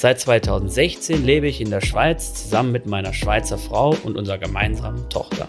Seit 2016 lebe ich in der Schweiz zusammen mit meiner Schweizer Frau und unserer gemeinsamen Tochter.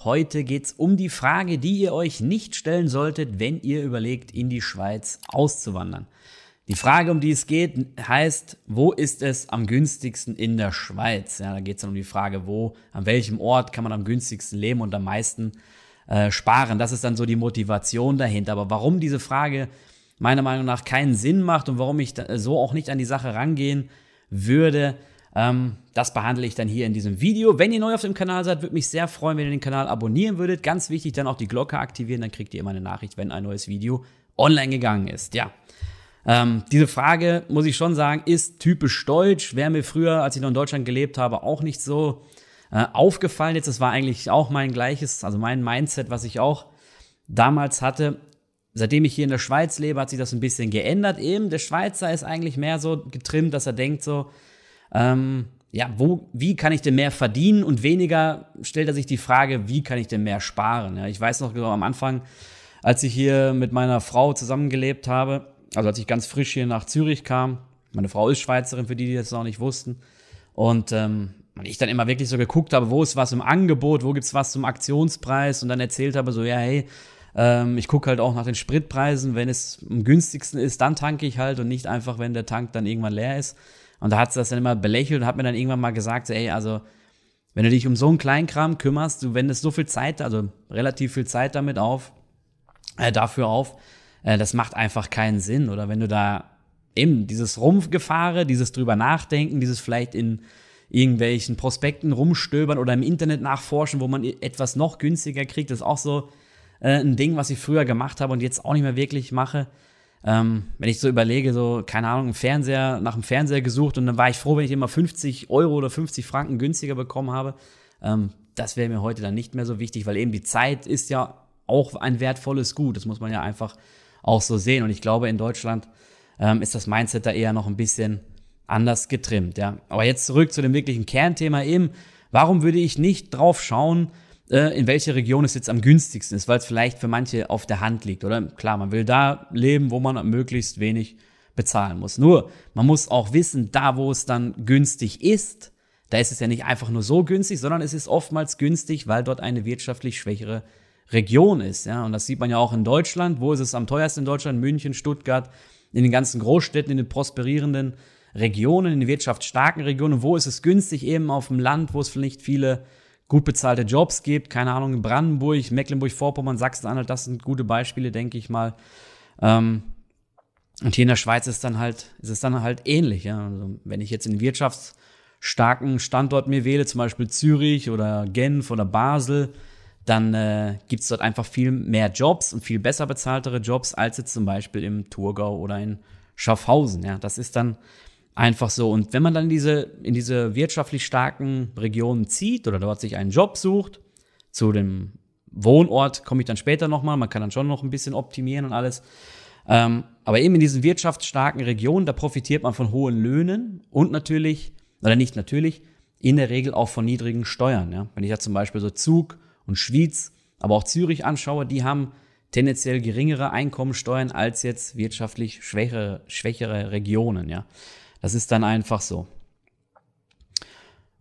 Heute geht es um die Frage, die ihr euch nicht stellen solltet, wenn ihr überlegt, in die Schweiz auszuwandern. Die Frage, um die es geht, heißt, wo ist es am günstigsten in der Schweiz? Ja, da geht es dann um die Frage, wo, an welchem Ort kann man am günstigsten leben und am meisten äh, sparen. Das ist dann so die Motivation dahinter. Aber warum diese Frage meiner Meinung nach keinen Sinn macht und warum ich so auch nicht an die Sache rangehen würde, ähm, das behandle ich dann hier in diesem Video. Wenn ihr neu auf dem Kanal seid, würde mich sehr freuen, wenn ihr den Kanal abonnieren würdet. Ganz wichtig, dann auch die Glocke aktivieren, dann kriegt ihr immer eine Nachricht, wenn ein neues Video online gegangen ist. Ja, ähm, diese Frage, muss ich schon sagen, ist typisch deutsch. Wäre mir früher, als ich noch in Deutschland gelebt habe, auch nicht so äh, aufgefallen. Jetzt, das war eigentlich auch mein gleiches, also mein Mindset, was ich auch damals hatte. Seitdem ich hier in der Schweiz lebe, hat sich das ein bisschen geändert. Eben, der Schweizer ist eigentlich mehr so getrimmt, dass er denkt so, ähm, ja, wo, wie kann ich denn mehr verdienen und weniger stellt er sich die Frage, wie kann ich denn mehr sparen? Ja, ich weiß noch genau am Anfang, als ich hier mit meiner Frau zusammengelebt habe, also als ich ganz frisch hier nach Zürich kam, meine Frau ist Schweizerin, für die, die das noch nicht wussten. Und ähm, ich dann immer wirklich so geguckt habe, wo ist was im Angebot, wo gibt's was zum Aktionspreis und dann erzählt habe so, ja, hey, ähm, ich gucke halt auch nach den Spritpreisen, wenn es am günstigsten ist, dann tanke ich halt und nicht einfach, wenn der Tank dann irgendwann leer ist. Und da hat sie das dann immer belächelt und hat mir dann irgendwann mal gesagt, ey, also wenn du dich um so einen Kleinkram kümmerst, du wendest so viel Zeit, also relativ viel Zeit damit auf, äh, dafür auf, äh, das macht einfach keinen Sinn. Oder wenn du da eben dieses Rumpfgefahre, dieses drüber nachdenken, dieses vielleicht in irgendwelchen Prospekten rumstöbern oder im Internet nachforschen, wo man etwas noch günstiger kriegt, das ist auch so äh, ein Ding, was ich früher gemacht habe und jetzt auch nicht mehr wirklich mache. Ähm, wenn ich so überlege, so, keine Ahnung, ein Fernseher, nach einem Fernseher gesucht und dann war ich froh, wenn ich immer 50 Euro oder 50 Franken günstiger bekommen habe. Ähm, das wäre mir heute dann nicht mehr so wichtig, weil eben die Zeit ist ja auch ein wertvolles Gut. Das muss man ja einfach auch so sehen. Und ich glaube, in Deutschland ähm, ist das Mindset da eher noch ein bisschen anders getrimmt. Ja. Aber jetzt zurück zu dem wirklichen Kernthema eben. Warum würde ich nicht drauf schauen, äh, in welche Region es jetzt am günstigsten ist, weil es vielleicht für manche auf der Hand liegt, oder? Klar, man will da leben, wo man möglichst wenig bezahlen muss. Nur, man muss auch wissen, da wo es dann günstig ist, da ist es ja nicht einfach nur so günstig, sondern es ist oftmals günstig, weil dort eine wirtschaftlich schwächere Region ist. Ja? Und das sieht man ja auch in Deutschland. Wo ist es am teuersten in Deutschland? München, Stuttgart, in den ganzen Großstädten, in den prosperierenden Regionen, in den wirtschaftsstarken Regionen. Wo ist es günstig? Eben auf dem Land, wo es vielleicht viele gut bezahlte Jobs gibt. Keine Ahnung, Brandenburg, Mecklenburg-Vorpommern, Sachsen-Anhalt, das sind gute Beispiele, denke ich mal. Ähm, und hier in der Schweiz ist dann halt, ist es dann halt ähnlich. Ja? Also, wenn ich jetzt einen wirtschaftsstarken Standort mir wähle, zum Beispiel Zürich oder Genf oder Basel, dann äh, gibt es dort einfach viel mehr Jobs und viel besser bezahltere Jobs als jetzt zum Beispiel im Thurgau oder in Schaffhausen. Ja, das ist dann einfach so. Und wenn man dann in diese, in diese wirtschaftlich starken Regionen zieht oder dort sich einen Job sucht, zu dem Wohnort komme ich dann später nochmal, man kann dann schon noch ein bisschen optimieren und alles. Ähm, aber eben in diesen wirtschaftsstarken Regionen, da profitiert man von hohen Löhnen und natürlich, oder nicht natürlich, in der Regel auch von niedrigen Steuern. Ja? Wenn ich ja zum Beispiel so Zug und Schwyz, aber auch Zürich anschaue, die haben tendenziell geringere Einkommensteuern als jetzt wirtschaftlich schwächere, schwächere Regionen, ja. Das ist dann einfach so.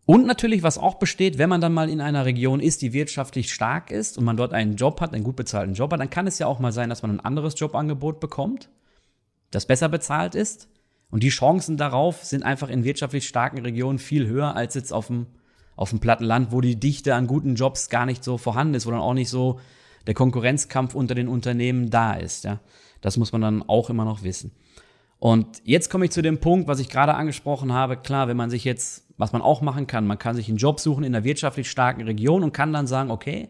Und natürlich, was auch besteht, wenn man dann mal in einer Region ist, die wirtschaftlich stark ist und man dort einen Job hat, einen gut bezahlten Job hat, dann kann es ja auch mal sein, dass man ein anderes Jobangebot bekommt, das besser bezahlt ist. Und die Chancen darauf sind einfach in wirtschaftlich starken Regionen viel höher als jetzt auf dem auf dem platten Land, wo die Dichte an guten Jobs gar nicht so vorhanden ist, wo dann auch nicht so der Konkurrenzkampf unter den Unternehmen da ist. Ja, das muss man dann auch immer noch wissen. Und jetzt komme ich zu dem Punkt, was ich gerade angesprochen habe. Klar, wenn man sich jetzt, was man auch machen kann, man kann sich einen Job suchen in einer wirtschaftlich starken Region und kann dann sagen, okay,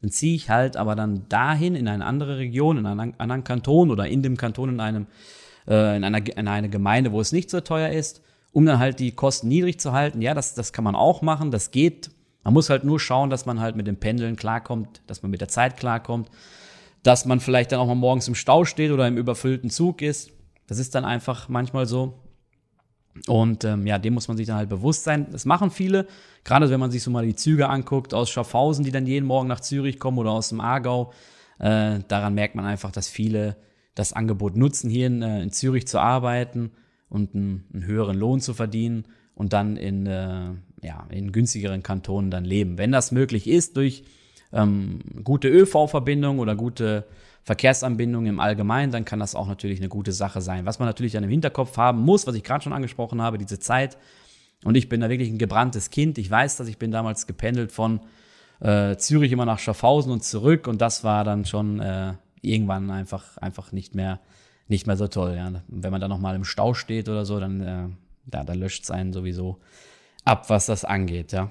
dann ziehe ich halt aber dann dahin in eine andere Region, in einen anderen Kanton oder in dem Kanton in einem äh, in einer in eine Gemeinde, wo es nicht so teuer ist um dann halt die Kosten niedrig zu halten. Ja, das, das kann man auch machen, das geht. Man muss halt nur schauen, dass man halt mit dem Pendeln klarkommt, dass man mit der Zeit klarkommt, dass man vielleicht dann auch mal morgens im Stau steht oder im überfüllten Zug ist. Das ist dann einfach manchmal so. Und ähm, ja, dem muss man sich dann halt bewusst sein. Das machen viele, gerade wenn man sich so mal die Züge anguckt aus Schaffhausen, die dann jeden Morgen nach Zürich kommen oder aus dem Aargau. Äh, daran merkt man einfach, dass viele das Angebot nutzen, hier in, äh, in Zürich zu arbeiten und einen, einen, höheren Lohn zu verdienen und dann in, äh, ja, in günstigeren Kantonen dann leben. Wenn das möglich ist durch ähm, gute ÖV-Verbindung oder gute Verkehrsanbindung im Allgemeinen, dann kann das auch natürlich eine gute Sache sein. Was man natürlich dann im Hinterkopf haben muss, was ich gerade schon angesprochen habe, diese Zeit. Und ich bin da wirklich ein gebranntes Kind. Ich weiß, dass ich bin damals gependelt von äh, Zürich immer nach Schaffhausen und zurück. Und das war dann schon äh, irgendwann einfach, einfach nicht mehr, nicht mehr so toll. Ja. Wenn man dann nochmal im Stau steht oder so, dann äh, da, da löscht es einen sowieso ab, was das angeht. Ja.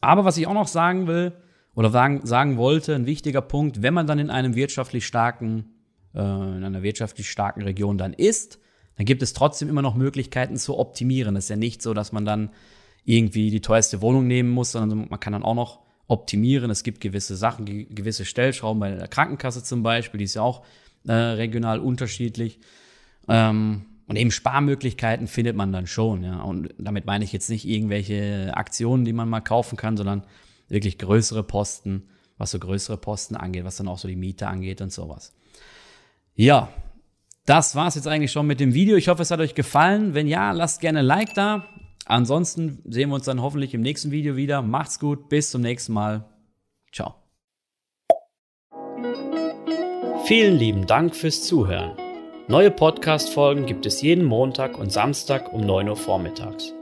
Aber was ich auch noch sagen will, oder sagen, sagen wollte, ein wichtiger Punkt, wenn man dann in einem wirtschaftlich starken, äh, in einer wirtschaftlich starken Region dann ist, dann gibt es trotzdem immer noch Möglichkeiten zu optimieren. Es ist ja nicht so, dass man dann irgendwie die teuerste Wohnung nehmen muss, sondern man kann dann auch noch optimieren. Es gibt gewisse Sachen, gewisse Stellschrauben bei der Krankenkasse zum Beispiel, die ist ja auch äh, regional unterschiedlich. Ähm, und eben Sparmöglichkeiten findet man dann schon. Ja. Und damit meine ich jetzt nicht irgendwelche Aktionen, die man mal kaufen kann, sondern wirklich größere Posten, was so größere Posten angeht, was dann auch so die Miete angeht und sowas. Ja, das war's jetzt eigentlich schon mit dem Video. Ich hoffe, es hat euch gefallen. Wenn ja, lasst gerne ein Like da. Ansonsten sehen wir uns dann hoffentlich im nächsten Video wieder. Macht's gut, bis zum nächsten Mal. Ciao. Vielen lieben Dank fürs Zuhören. Neue Podcast-Folgen gibt es jeden Montag und Samstag um 9 Uhr vormittags.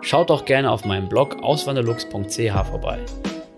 Schaut auch gerne auf meinem Blog auswanderlux.ch vorbei.